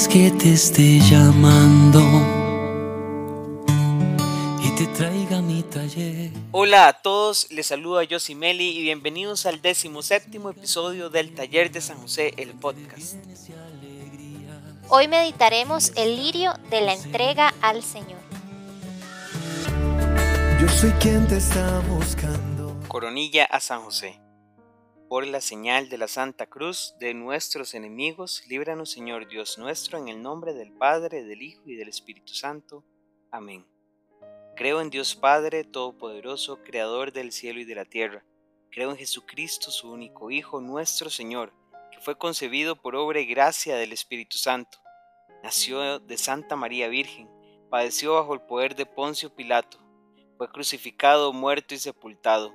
es que te esté llamando y te traiga mi taller. Hola a todos, les saluda Meli y bienvenidos al séptimo episodio del Taller de San José, el podcast. Hoy meditaremos el lirio de la entrega al Señor. Yo soy quien te está buscando. Coronilla a San José. Por la señal de la Santa Cruz de nuestros enemigos, líbranos Señor Dios nuestro, en el nombre del Padre, del Hijo y del Espíritu Santo. Amén. Creo en Dios Padre Todopoderoso, Creador del cielo y de la tierra. Creo en Jesucristo, su único Hijo, nuestro Señor, que fue concebido por obra y gracia del Espíritu Santo. Nació de Santa María Virgen, padeció bajo el poder de Poncio Pilato fue crucificado, muerto y sepultado.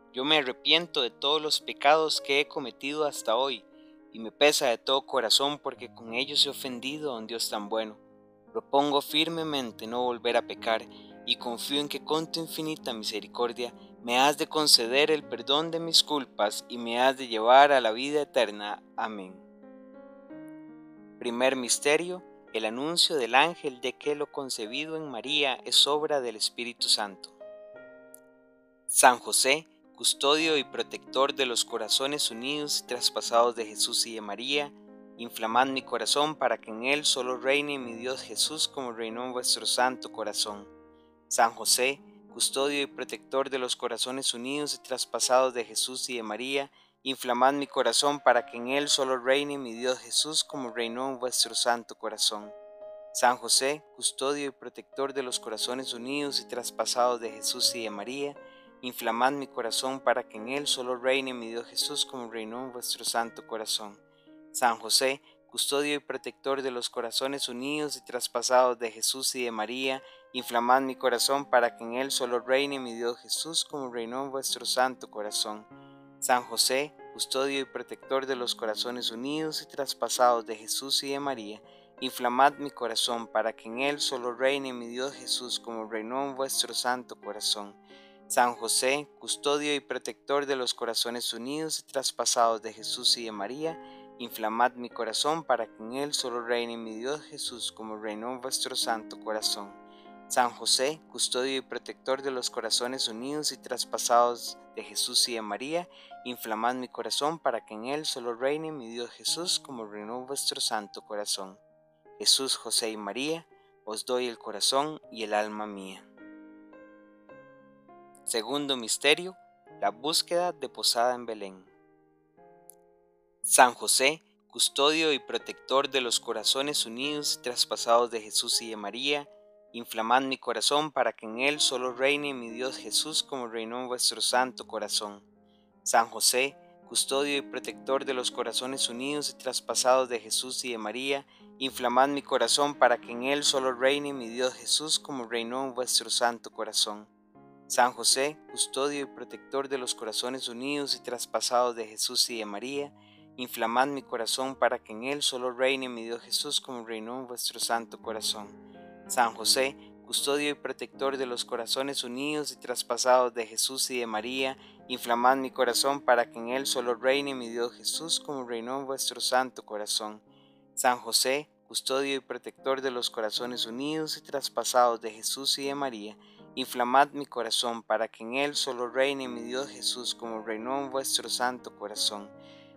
yo me arrepiento de todos los pecados que he cometido hasta hoy, y me pesa de todo corazón porque con ellos he ofendido a un Dios tan bueno. Propongo firmemente no volver a pecar, y confío en que con tu infinita misericordia me has de conceder el perdón de mis culpas y me has de llevar a la vida eterna. Amén. Primer Misterio, el anuncio del ángel de que lo concebido en María es obra del Espíritu Santo. San José, custodio y protector de los corazones unidos y traspasados de Jesús y de María, inflamad mi corazón para que en él solo reine mi Dios Jesús como reinó en vuestro santo corazón. San José, custodio y protector de los corazones unidos y traspasados de Jesús y de María, inflamad mi corazón para que en él solo reine mi Dios Jesús como reinó en vuestro santo corazón. San José, custodio y protector de los corazones unidos y traspasados de Jesús y de María, Inflamad mi corazón para que en él solo reine mi Dios Jesús como reinó en vuestro santo corazón. San José, custodio y protector de los corazones unidos y traspasados de Jesús y de María, inflamad mi corazón para que en él solo reine mi Dios Jesús como reinó en vuestro santo corazón. San José, custodio y protector de los corazones unidos y traspasados de Jesús y de María, inflamad mi corazón para que en él solo reine mi Dios Jesús como reinó en vuestro santo corazón. San José, custodio y protector de los corazones unidos y traspasados de Jesús y de María, inflamad mi corazón para que en él solo reine mi Dios Jesús como reinó vuestro santo corazón. San José, custodio y protector de los corazones unidos y traspasados de Jesús y de María, inflamad mi corazón para que en él solo reine mi Dios Jesús como reinó vuestro santo corazón. Jesús, José y María, os doy el corazón y el alma mía. Segundo misterio, la búsqueda de posada en Belén. San José, custodio y protector de los corazones unidos y traspasados de Jesús y de María, inflamad mi corazón para que en él solo reine mi Dios Jesús como reinó en vuestro santo corazón. San José, custodio y protector de los corazones unidos y traspasados de Jesús y de María, inflamad mi corazón para que en él solo reine mi Dios Jesús como reinó en vuestro santo corazón. San José, custodio y protector de los corazones unidos y traspasados de Jesús y de María, inflamad mi corazón para que en él solo reine mi Dios Jesús como reinó en vuestro santo corazón. San José, custodio y protector de los corazones unidos y traspasados de Jesús y de María, inflamad mi corazón para que en él solo reine mi Dios Jesús como reinó en vuestro santo corazón. San José, custodio y protector de los corazones unidos y traspasados de Jesús y de María, Inflamad mi corazón para que en él solo reine mi Dios Jesús como reinó en vuestro santo corazón.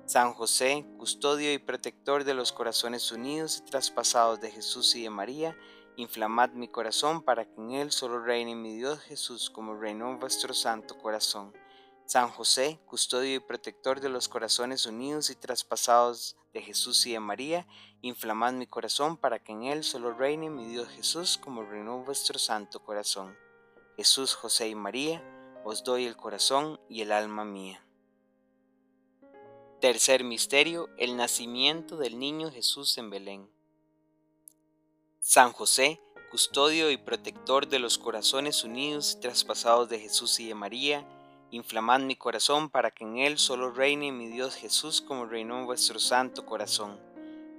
San José, custodio y protector de los corazones unidos y traspasados de Jesús y de María, inflamad mi corazón para que en él solo reine mi Dios Jesús como reinó en vuestro santo corazón. San José, custodio y protector de los corazones unidos y traspasados de Jesús y de María, inflamad mi corazón para que en él solo reine mi Dios Jesús como reinó vuestro santo corazón. Jesús, José y María, os doy el corazón y el alma mía. Tercer misterio, el nacimiento del niño Jesús en Belén. San José, custodio y protector de los corazones unidos y traspasados de Jesús y de María, inflamad mi corazón para que en él solo reine mi Dios Jesús como reinó en vuestro santo corazón.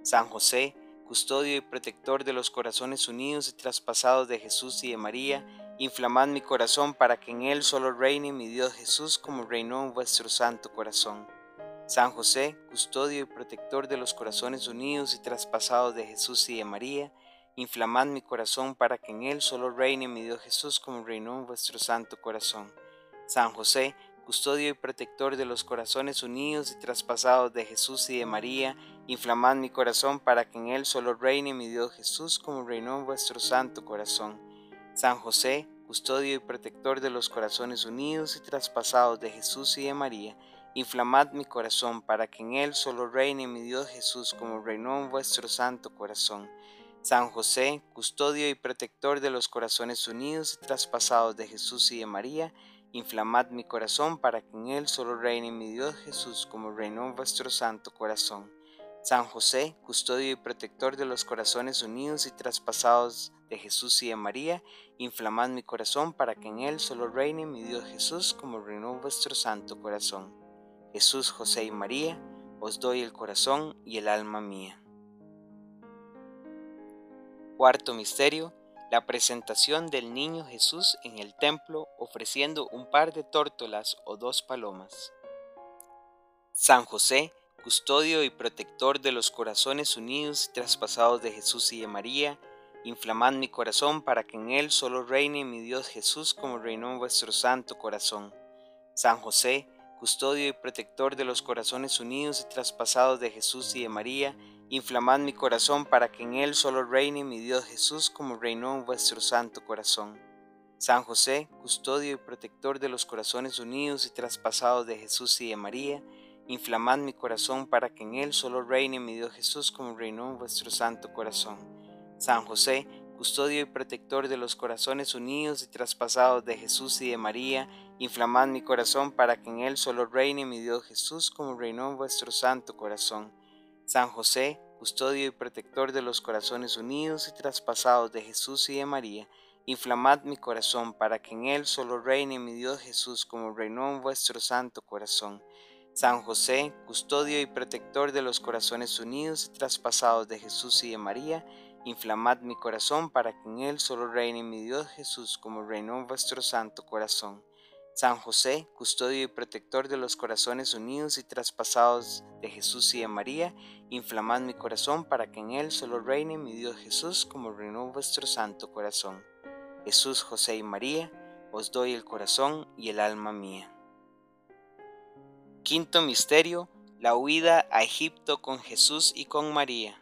San José, custodio y protector de los corazones unidos y traspasados de Jesús y de María, inflamad mi corazón para que en él solo reine mi Dios Jesús como reinó en vuestro santo corazón. San José, custodio y protector de los corazones unidos y traspasados de Jesús y de María, inflamad mi corazón para que en él solo reine mi Dios Jesús como reinó en vuestro santo corazón. San José, custodio y protector de los corazones unidos y traspasados de Jesús y de María, inflamad mi corazón para que en él solo reine mi Dios Jesús como reinó en vuestro santo corazón. San José, custodio y protector de los corazones unidos y traspasados de Jesús y de María, inflamad mi corazón para que en él solo reine mi Dios Jesús como reinó en vuestro santo corazón. San José, custodio y protector de los corazones unidos y traspasados de Jesús y de María, Inflamad mi corazón para que en él solo reine mi Dios Jesús como reinó en vuestro santo corazón. San José, custodio y protector de los corazones unidos y traspasados de Jesús y de María, inflamad mi corazón para que en él solo reine mi Dios Jesús como reinó vuestro santo corazón. Jesús, José y María, os doy el corazón y el alma mía. Cuarto Misterio la presentación del niño Jesús en el templo ofreciendo un par de tórtolas o dos palomas. San José, custodio y protector de los corazones unidos y traspasados de Jesús y de María, inflamad mi corazón para que en él solo reine mi Dios Jesús como reinó en vuestro santo corazón. San José, custodio y protector de los corazones unidos y traspasados de Jesús y de María, Inflamad mi corazón para que en él solo reine mi Dios Jesús como reinó en vuestro santo corazón. San José, custodio y protector de los corazones unidos y traspasados de Jesús y de María, inflamad mi corazón para que en él solo reine mi Dios Jesús como reinó en vuestro santo corazón. San José, custodio y protector de los corazones unidos y traspasados de Jesús y de María, inflamad mi corazón para que en él solo reine mi Dios Jesús como reinó en vuestro santo corazón. San José, custodio y protector de los corazones unidos y traspasados de Jesús y de María, inflamad mi corazón para que en él solo reine mi Dios Jesús como reinó en vuestro santo corazón. San José, custodio y protector de los corazones unidos y traspasados de Jesús y de María, inflamad mi corazón para que en él solo reine mi Dios Jesús como reinó vuestro santo corazón. San José, custodio y protector de los corazones unidos y traspasados de Jesús y de María, inflamad mi corazón para que en él solo reine mi Dios Jesús como reinó vuestro santo corazón. Jesús, José y María, os doy el corazón y el alma mía. Quinto Misterio, la huida a Egipto con Jesús y con María.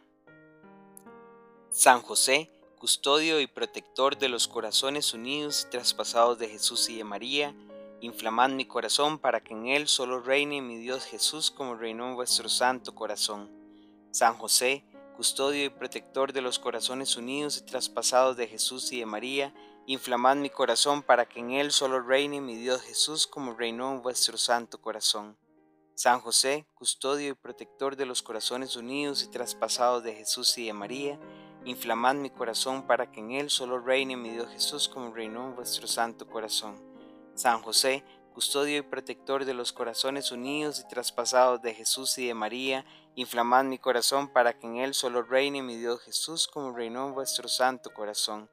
San José, custodio y protector de los corazones unidos y traspasados de Jesús y de María, Inflamad mi corazón para que en él solo reine mi Dios Jesús como reinó en vuestro santo corazón. San José, custodio y protector de los corazones unidos y traspasados de Jesús y de María, inflamad mi corazón para que en él solo reine mi Dios Jesús como reinó en vuestro santo corazón. San José, custodio y protector de los corazones unidos y traspasados de Jesús y de María, inflamad mi corazón para que en él solo reine mi Dios Jesús como reinó en vuestro santo corazón. San José, custodio y protector de los corazones unidos y traspasados de Jesús y de María, inflamad mi corazón para que en él solo reine mi Dios Jesús como reinó en vuestro santo corazón.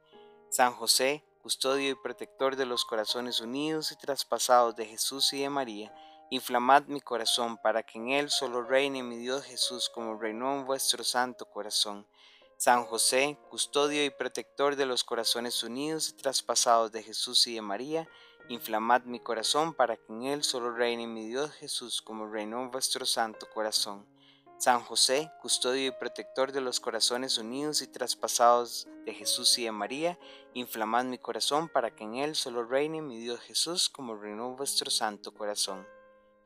San José, custodio y protector de los corazones unidos y traspasados de Jesús y de María, inflamad mi corazón para que en él solo reine mi Dios Jesús como reinó en vuestro santo corazón. San José, custodio y protector de los corazones unidos y traspasados de Jesús y de María, Inflamad mi corazón para que en él solo reine mi Dios Jesús como reinó en vuestro santo corazón. San José, custodio y protector de los corazones unidos y traspasados de Jesús y de María, inflamad mi corazón para que en él solo reine mi Dios Jesús como reinó en vuestro santo corazón.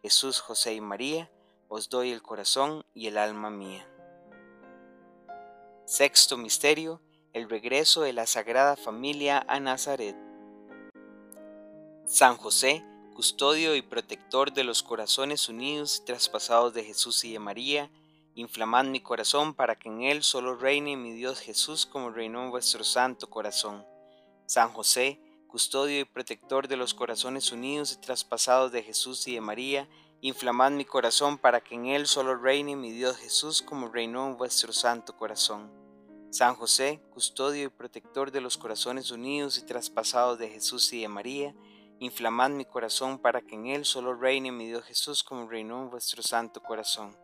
Jesús, José y María, os doy el corazón y el alma mía. Sexto Misterio, el regreso de la Sagrada Familia a Nazaret. San José, custodio y protector de los corazones unidos y traspasados de Jesús y de María, Inflamad mi corazón para que en él solo reine mi Dios Jesús como reinó en vuestro santo corazón. San José, custodio y protector de los corazones unidos y traspasados de Jesús y de María, inflamad mi corazón para que en él solo reine mi Dios Jesús como reinó en vuestro santo corazón. San José, custodio y protector de los corazones unidos y traspasados de Jesús y de María, inflamad mi corazón para que en él solo reine mi Dios Jesús como reinó en vuestro santo corazón.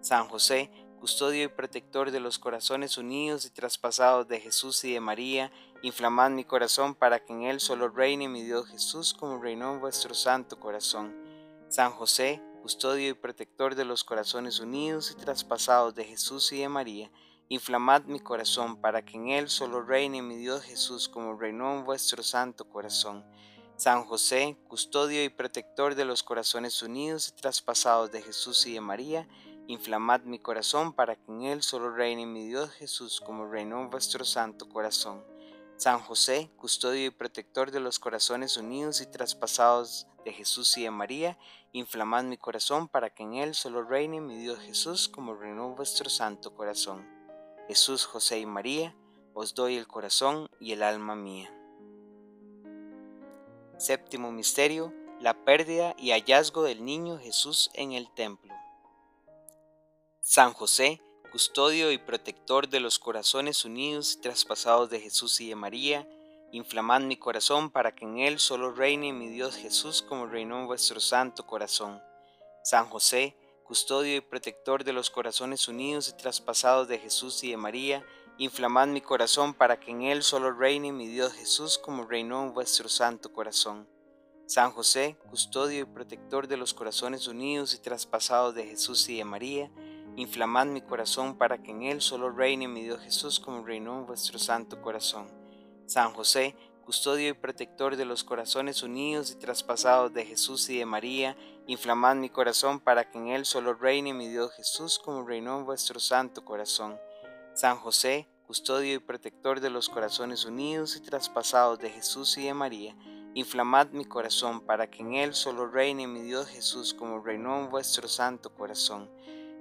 San José, custodio y protector de los corazones unidos y traspasados de Jesús y de María, inflamad mi corazón para que en él solo reine mi Dios Jesús como reinó en vuestro santo corazón. San José, custodio y protector de los corazones unidos y traspasados de Jesús y de María, inflamad mi corazón para que en él solo reine mi Dios Jesús como reinó en vuestro santo corazón. San José, custodio y protector de los corazones unidos y traspasados de Jesús y de María, Inflamad mi corazón para que en él solo reine mi Dios Jesús como reinó vuestro santo corazón. San José, custodio y protector de los corazones unidos y traspasados de Jesús y de María, inflamad mi corazón para que en él solo reine mi Dios Jesús como reinó vuestro santo corazón. Jesús, José y María, os doy el corazón y el alma mía. Séptimo Misterio, la pérdida y hallazgo del niño Jesús en el templo. San José, custodio y protector de los corazones unidos y traspasados de Jesús y de María, inflamad mi corazón para que en él solo reine mi Dios Jesús como reinó en vuestro santo corazón. San José, custodio y protector de los corazones unidos y traspasados de Jesús y de María, inflamad mi corazón para que en él solo reine mi Dios Jesús como reinó en vuestro santo corazón. San José, custodio y protector de los corazones unidos y traspasados de Jesús y de María, Inflamad mi corazón para que en él solo reine mi Dios Jesús como reinó en vuestro santo corazón. San José, custodio y protector de los corazones unidos y traspasados de Jesús y de María, inflamad mi corazón para que en él solo reine mi Dios Jesús como reinó en vuestro santo corazón. San José, custodio y protector de los corazones unidos y traspasados de Jesús y de María, inflamad mi corazón para que en él solo reine mi Dios Jesús como reinó en vuestro santo corazón.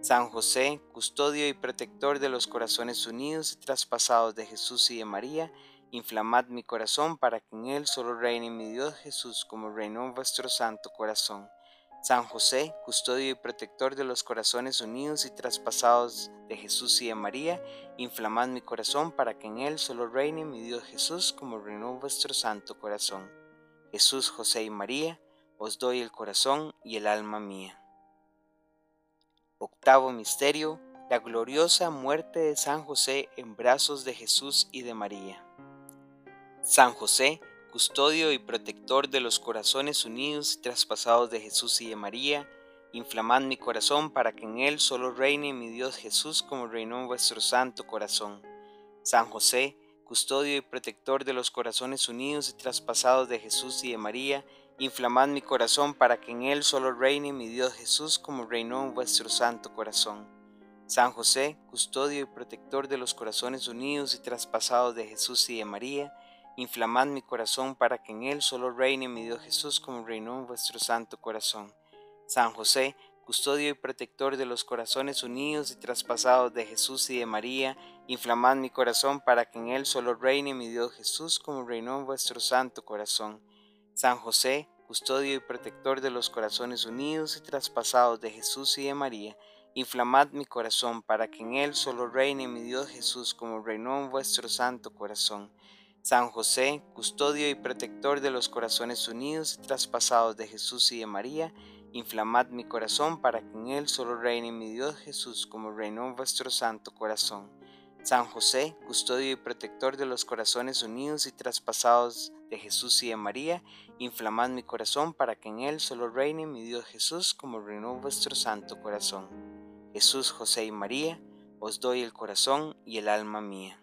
San José, custodio y protector de los corazones unidos y traspasados de Jesús y de María, inflamad mi corazón para que en él solo reine mi Dios Jesús como reinó vuestro santo corazón. San José, custodio y protector de los corazones unidos y traspasados de Jesús y de María, inflamad mi corazón para que en él solo reine mi Dios Jesús como reinó vuestro santo corazón. Jesús, José y María, os doy el corazón y el alma mía. Octavo Misterio, la gloriosa muerte de San José en brazos de Jesús y de María. San José, custodio y protector de los corazones unidos y traspasados de Jesús y de María, inflamad mi corazón para que en él solo reine mi Dios Jesús como reinó en vuestro santo corazón. San José, custodio y protector de los corazones unidos y traspasados de Jesús y de María, Inflamad mi corazón para que en él solo reine mi Dios Jesús como reinó en vuestro santo corazón. San José, custodio y protector de los corazones unidos y traspasados de Jesús y de María, inflamad mi corazón para que en él solo reine mi Dios Jesús como reinó en vuestro santo corazón. San José, custodio y protector de los corazones unidos y traspasados de Jesús y de María, inflamad mi corazón para que en él solo reine mi Dios Jesús como reinó en vuestro santo corazón. San José, custodio y protector de los corazones unidos y traspasados de Jesús y de María, inflamad mi corazón para que en él solo reine mi Dios Jesús como reinó en vuestro santo corazón. San José, custodio y protector de los corazones unidos y traspasados de Jesús y de María, inflamad mi corazón para que en él solo reine mi Dios Jesús como reinó en vuestro santo corazón. San José, custodio y protector de los corazones unidos y traspasados de Jesús y de María, inflamad mi corazón para que en él solo reine mi Dios Jesús como reinó vuestro santo corazón. Jesús, José y María, os doy el corazón y el alma mía.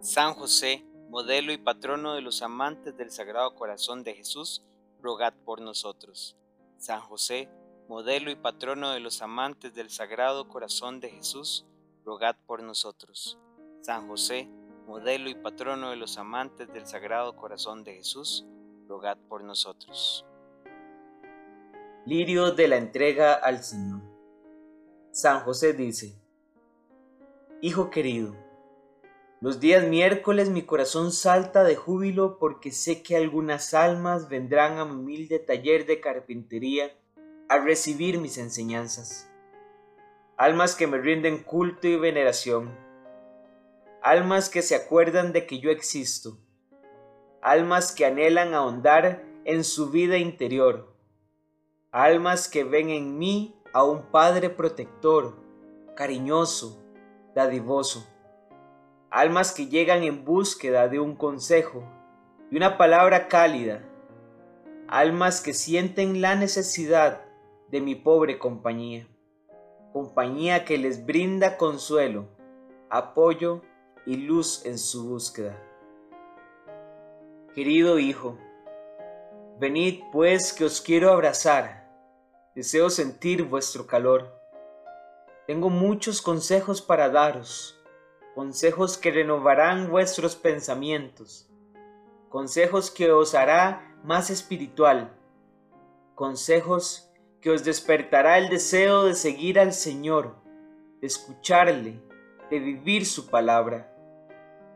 San José, modelo y patrono de los amantes del Sagrado Corazón de Jesús, rogad por nosotros. San José, modelo y patrono de los amantes del Sagrado Corazón de Jesús, rogad por nosotros. San José, modelo y patrono de los amantes del Sagrado Corazón de Jesús, rogad por nosotros. Lirio de la entrega al Señor. San José dice, Hijo querido, los días miércoles mi corazón salta de júbilo porque sé que algunas almas vendrán a mi humilde taller de carpintería a recibir mis enseñanzas. Almas que me rinden culto y veneración. Almas que se acuerdan de que yo existo. Almas que anhelan ahondar en su vida interior. Almas que ven en mí a un Padre protector, cariñoso, dadivoso almas que llegan en búsqueda de un consejo y una palabra cálida, almas que sienten la necesidad de mi pobre compañía, compañía que les brinda consuelo, apoyo y luz en su búsqueda. Querido Hijo, venid pues que os quiero abrazar, deseo sentir vuestro calor. Tengo muchos consejos para daros consejos que renovarán vuestros pensamientos, consejos que os hará más espiritual, consejos que os despertará el deseo de seguir al Señor, de escucharle, de vivir su palabra,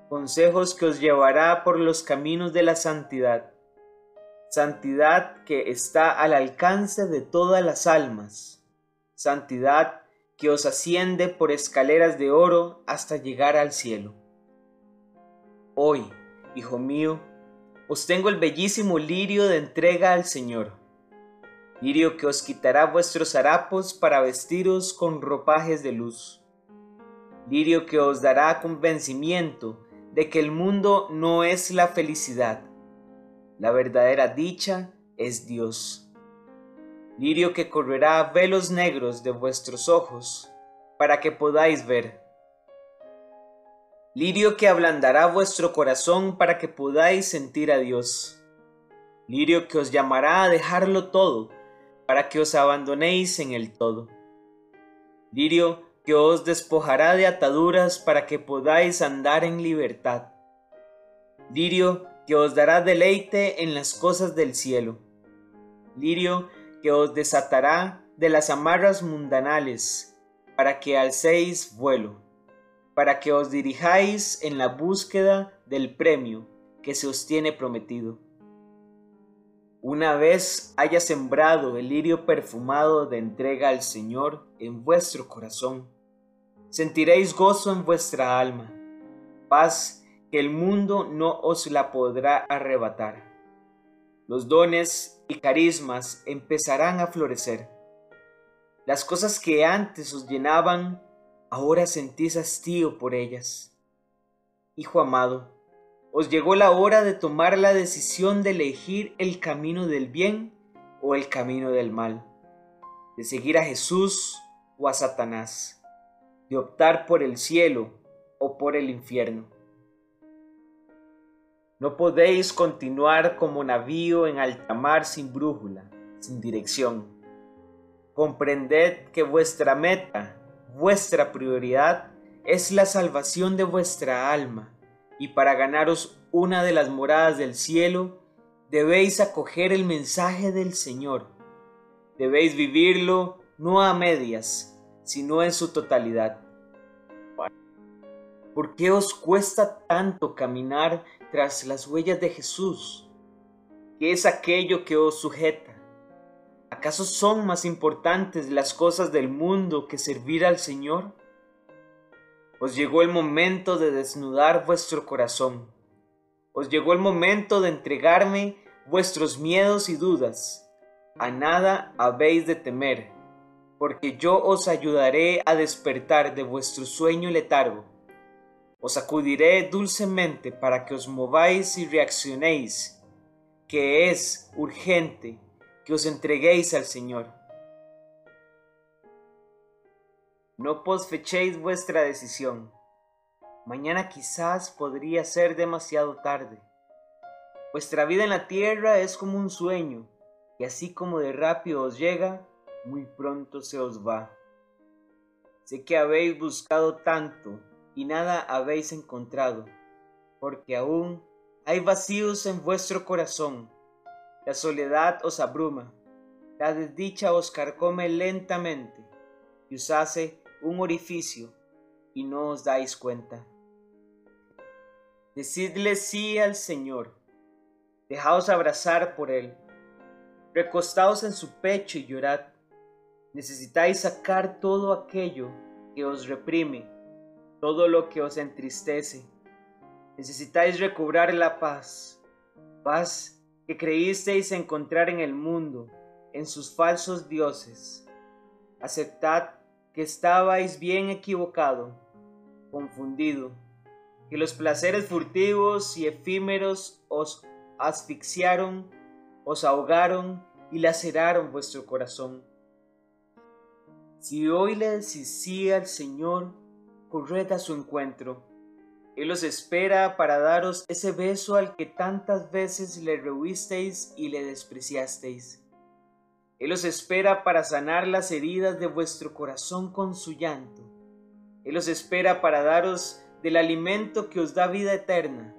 consejos que os llevará por los caminos de la santidad, santidad que está al alcance de todas las almas, santidad que os asciende por escaleras de oro hasta llegar al cielo. Hoy, hijo mío, os tengo el bellísimo lirio de entrega al Señor, lirio que os quitará vuestros harapos para vestiros con ropajes de luz, lirio que os dará convencimiento de que el mundo no es la felicidad, la verdadera dicha es Dios lirio que correrá velos negros de vuestros ojos, para que podáis ver. Lirio que ablandará vuestro corazón para que podáis sentir a Dios. Lirio que os llamará a dejarlo todo, para que os abandonéis en el todo. Lirio que os despojará de ataduras para que podáis andar en libertad. Lirio que os dará deleite en las cosas del cielo. Lirio que os desatará de las amarras mundanales, para que alcéis vuelo, para que os dirijáis en la búsqueda del premio que se os tiene prometido. Una vez haya sembrado el lirio perfumado de entrega al Señor en vuestro corazón, sentiréis gozo en vuestra alma, paz que el mundo no os la podrá arrebatar. Los dones y carismas empezarán a florecer. Las cosas que antes os llenaban, ahora sentís hastío por ellas. Hijo amado, os llegó la hora de tomar la decisión de elegir el camino del bien o el camino del mal, de seguir a Jesús o a Satanás, de optar por el cielo o por el infierno. No podéis continuar como navío en alta mar sin brújula, sin dirección. Comprended que vuestra meta, vuestra prioridad, es la salvación de vuestra alma, y para ganaros una de las moradas del cielo, debéis acoger el mensaje del Señor. Debéis vivirlo no a medias, sino en su totalidad. ¿Por qué os cuesta tanto caminar tras las huellas de Jesús? ¿Qué es aquello que os sujeta? ¿Acaso son más importantes las cosas del mundo que servir al Señor? Os llegó el momento de desnudar vuestro corazón. Os llegó el momento de entregarme vuestros miedos y dudas. A nada habéis de temer, porque yo os ayudaré a despertar de vuestro sueño letargo os acudiré dulcemente para que os mováis y reaccionéis, que es urgente que os entreguéis al Señor. No posfechéis vuestra decisión. Mañana quizás podría ser demasiado tarde. Vuestra vida en la tierra es como un sueño, y así como de rápido os llega, muy pronto se os va. Sé que habéis buscado tanto y nada habéis encontrado, porque aún hay vacíos en vuestro corazón. La soledad os abruma, la desdicha os carcome lentamente, y os hace un orificio y no os dais cuenta. Decidle sí al Señor, dejaos abrazar por Él, recostaos en su pecho y llorad. Necesitáis sacar todo aquello que os reprime, todo lo que os entristece. Necesitáis recobrar la paz, paz que creísteis encontrar en el mundo, en sus falsos dioses. Aceptad que estabais bien equivocado, confundido, que los placeres furtivos y efímeros os asfixiaron, os ahogaron y laceraron vuestro corazón. Si hoy le decís sí al Señor, corred a su encuentro. Él os espera para daros ese beso al que tantas veces le rehuisteis y le despreciasteis. Él os espera para sanar las heridas de vuestro corazón con su llanto. Él os espera para daros del alimento que os da vida eterna.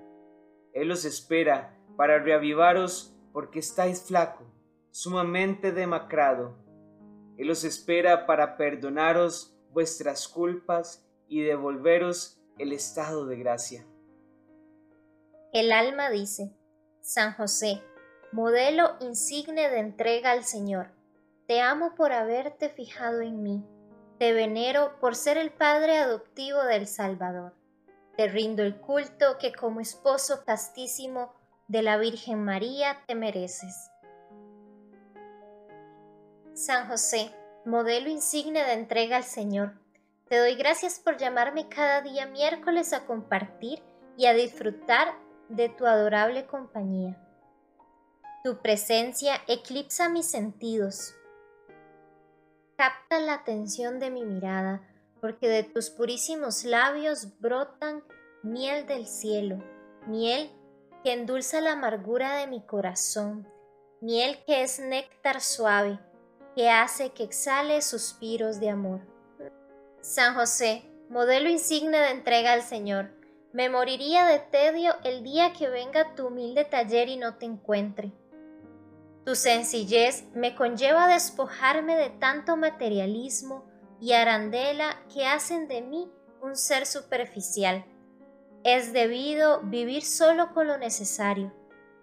Él os espera para reavivaros porque estáis flaco, sumamente demacrado. Él os espera para perdonaros vuestras culpas y devolveros el estado de gracia. El alma dice, San José, modelo insigne de entrega al Señor, te amo por haberte fijado en mí, te venero por ser el Padre adoptivo del Salvador. Te rindo el culto que como esposo castísimo de la Virgen María te mereces. San José, modelo insigne de entrega al Señor, te doy gracias por llamarme cada día miércoles a compartir y a disfrutar de tu adorable compañía. Tu presencia eclipsa mis sentidos, capta la atención de mi mirada, porque de tus purísimos labios brotan miel del cielo, miel que endulza la amargura de mi corazón, miel que es néctar suave, que hace que exhale suspiros de amor. San José, modelo insigne de entrega al Señor, me moriría de tedio el día que venga tu humilde taller y no te encuentre. Tu sencillez me conlleva a despojarme de tanto materialismo y arandela que hacen de mí un ser superficial. Es debido vivir solo con lo necesario.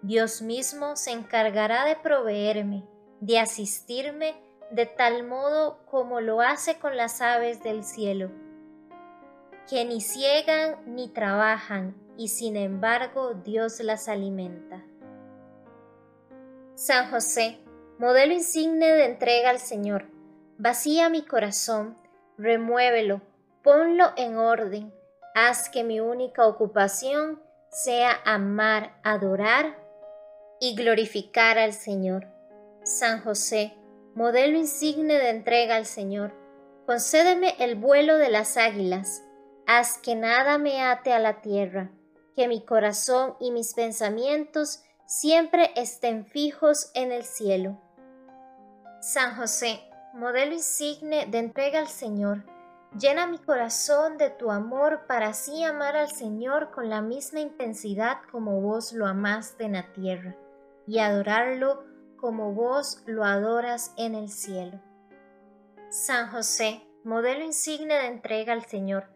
Dios mismo se encargará de proveerme, de asistirme de tal modo como lo hace con las aves del cielo, que ni ciegan ni trabajan, y sin embargo Dios las alimenta. San José, modelo insigne de entrega al Señor, vacía mi corazón, remuévelo, ponlo en orden, haz que mi única ocupación sea amar, adorar y glorificar al Señor. San José, modelo insigne de entrega al Señor, concédeme el vuelo de las águilas, haz que nada me ate a la tierra, que mi corazón y mis pensamientos siempre estén fijos en el cielo. San José, modelo insigne de entrega al Señor, llena mi corazón de tu amor para así amar al Señor con la misma intensidad como vos lo amaste en la tierra y adorarlo como vos lo adoras en el cielo. San José, modelo insigne de entrega al Señor,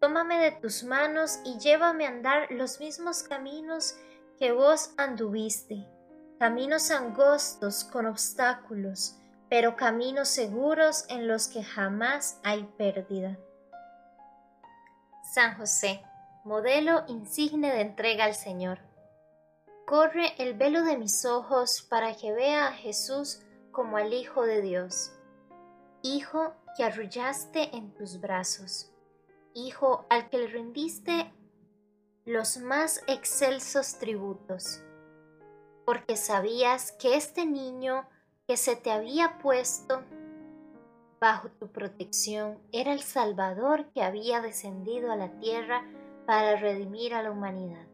tómame de tus manos y llévame a andar los mismos caminos que vos anduviste, caminos angostos con obstáculos, pero caminos seguros en los que jamás hay pérdida. San José, modelo insigne de entrega al Señor. Corre el velo de mis ojos para que vea a Jesús como al Hijo de Dios, Hijo que arrullaste en tus brazos, Hijo al que le rendiste los más excelsos tributos, porque sabías que este niño que se te había puesto bajo tu protección era el Salvador que había descendido a la tierra para redimir a la humanidad.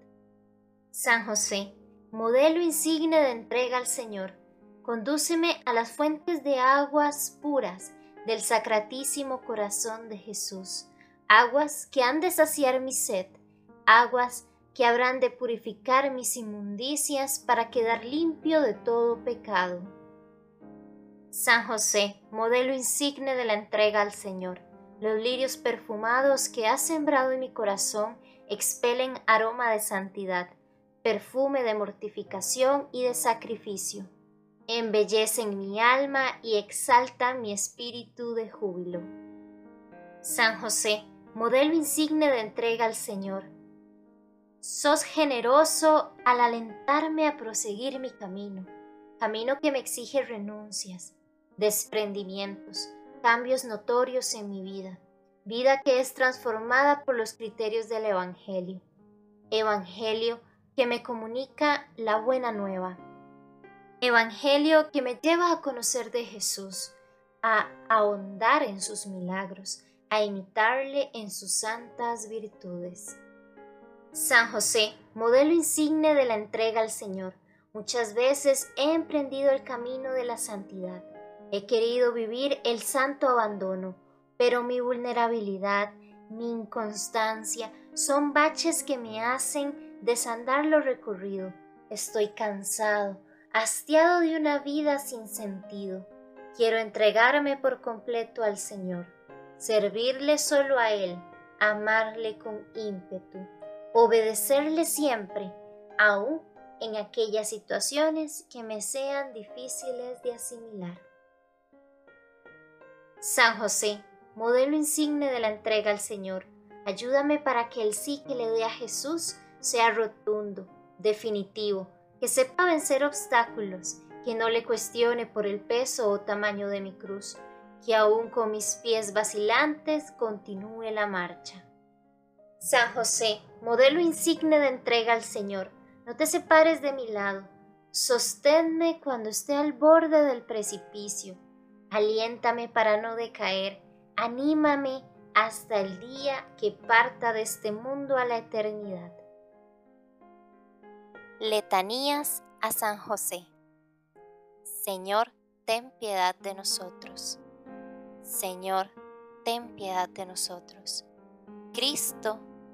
San José, modelo insigne de entrega al Señor, condúceme a las fuentes de aguas puras del sacratísimo corazón de Jesús, aguas que han de saciar mi sed aguas que habrán de purificar mis inmundicias para quedar limpio de todo pecado. San José, modelo insigne de la entrega al Señor, los lirios perfumados que has sembrado en mi corazón expelen aroma de santidad, perfume de mortificación y de sacrificio. Embellecen mi alma y exaltan mi espíritu de júbilo. San José, modelo insigne de entrega al Señor, sos generoso al alentarme a proseguir mi camino, camino que me exige renuncias, desprendimientos, cambios notorios en mi vida, vida que es transformada por los criterios del Evangelio, Evangelio que me comunica la buena nueva, Evangelio que me lleva a conocer de Jesús, a ahondar en sus milagros, a imitarle en sus santas virtudes. San José, modelo insigne de la entrega al Señor, muchas veces he emprendido el camino de la santidad. He querido vivir el santo abandono, pero mi vulnerabilidad, mi inconstancia son baches que me hacen desandar lo recorrido. Estoy cansado, hastiado de una vida sin sentido. Quiero entregarme por completo al Señor, servirle solo a Él, amarle con ímpetu, obedecerle siempre, aun en aquellas situaciones que me sean difíciles de asimilar. San José, modelo insigne de la entrega al Señor, ayúdame para que el sí que le dé a Jesús sea rotundo, definitivo, que sepa vencer obstáculos, que no le cuestione por el peso o tamaño de mi cruz, que aún con mis pies vacilantes continúe la marcha. San José, modelo insigne de entrega al Señor, no te separes de mi lado, sosténme cuando esté al borde del precipicio, aliéntame para no decaer, anímame hasta el día que parta de este mundo a la eternidad. Letanías a San José. Señor, ten piedad de nosotros. Señor, ten piedad de nosotros. Cristo,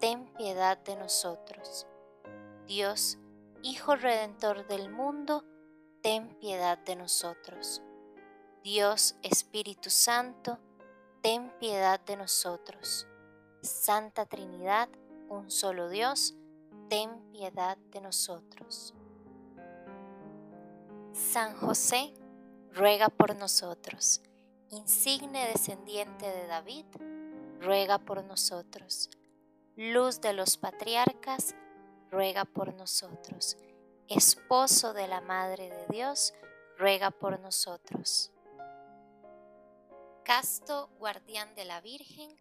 ten piedad de nosotros. Dios, Hijo Redentor del mundo, ten piedad de nosotros. Dios Espíritu Santo, ten piedad de nosotros. Santa Trinidad, un solo Dios, ten piedad de nosotros. San José, ruega por nosotros. Insigne descendiente de David, ruega por nosotros. Luz de los patriarcas, ruega por nosotros. Esposo de la Madre de Dios, ruega por nosotros. Casto, guardián de la Virgen,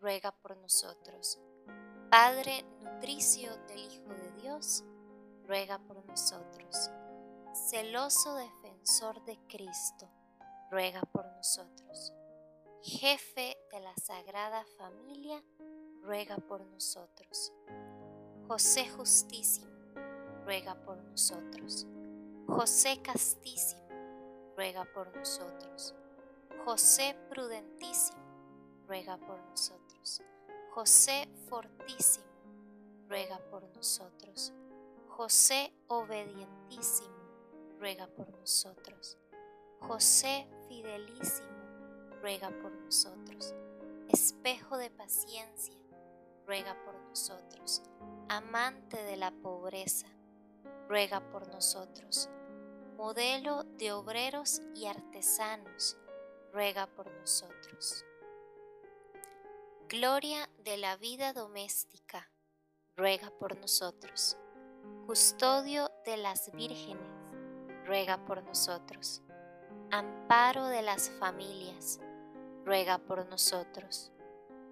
ruega por nosotros. Padre nutricio del Hijo de Dios, ruega por nosotros celoso defensor de Cristo, ruega por nosotros. Jefe de la Sagrada Familia, ruega por nosotros. José Justísimo, ruega por nosotros. José Castísimo, ruega por nosotros. José Prudentísimo, ruega por nosotros. José Fortísimo, ruega por nosotros. José Obedientísimo, ruega por nosotros. José fidelísimo, ruega por nosotros. Espejo de paciencia, ruega por nosotros. Amante de la pobreza, ruega por nosotros. Modelo de obreros y artesanos, ruega por nosotros. Gloria de la vida doméstica, ruega por nosotros. Custodio de las vírgenes, ruega por nosotros. Amparo de las familias, ruega por nosotros.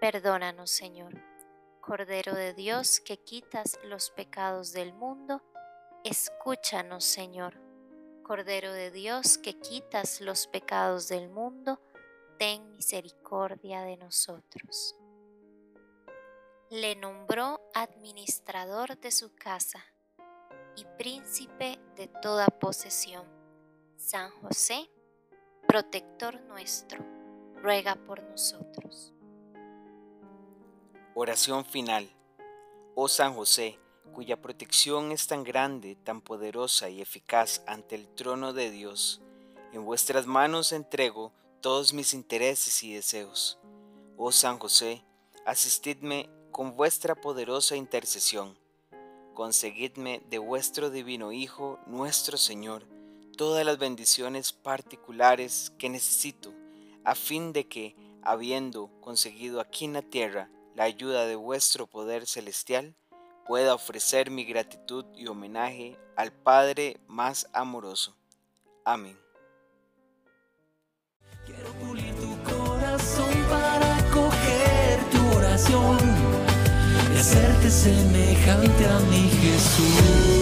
perdónanos, Señor. Cordero de Dios, que quitas los pecados del mundo, escúchanos, Señor. Cordero de Dios, que quitas los pecados del mundo, ten misericordia de nosotros. Le nombró administrador de su casa y príncipe de toda posesión. San José, protector nuestro, ruega por nosotros. Oración final. Oh San José, cuya protección es tan grande, tan poderosa y eficaz ante el trono de Dios, en vuestras manos entrego todos mis intereses y deseos. Oh San José, asistidme con vuestra poderosa intercesión. Conseguidme de vuestro divino Hijo, nuestro Señor, todas las bendiciones particulares que necesito, a fin de que, habiendo conseguido aquí en la tierra la ayuda de vuestro poder celestial, pueda ofrecer mi gratitud y homenaje al Padre más amoroso. Amén. Quiero pulir tu corazón para coger tu oración y hacerte semejante a mi Jesús.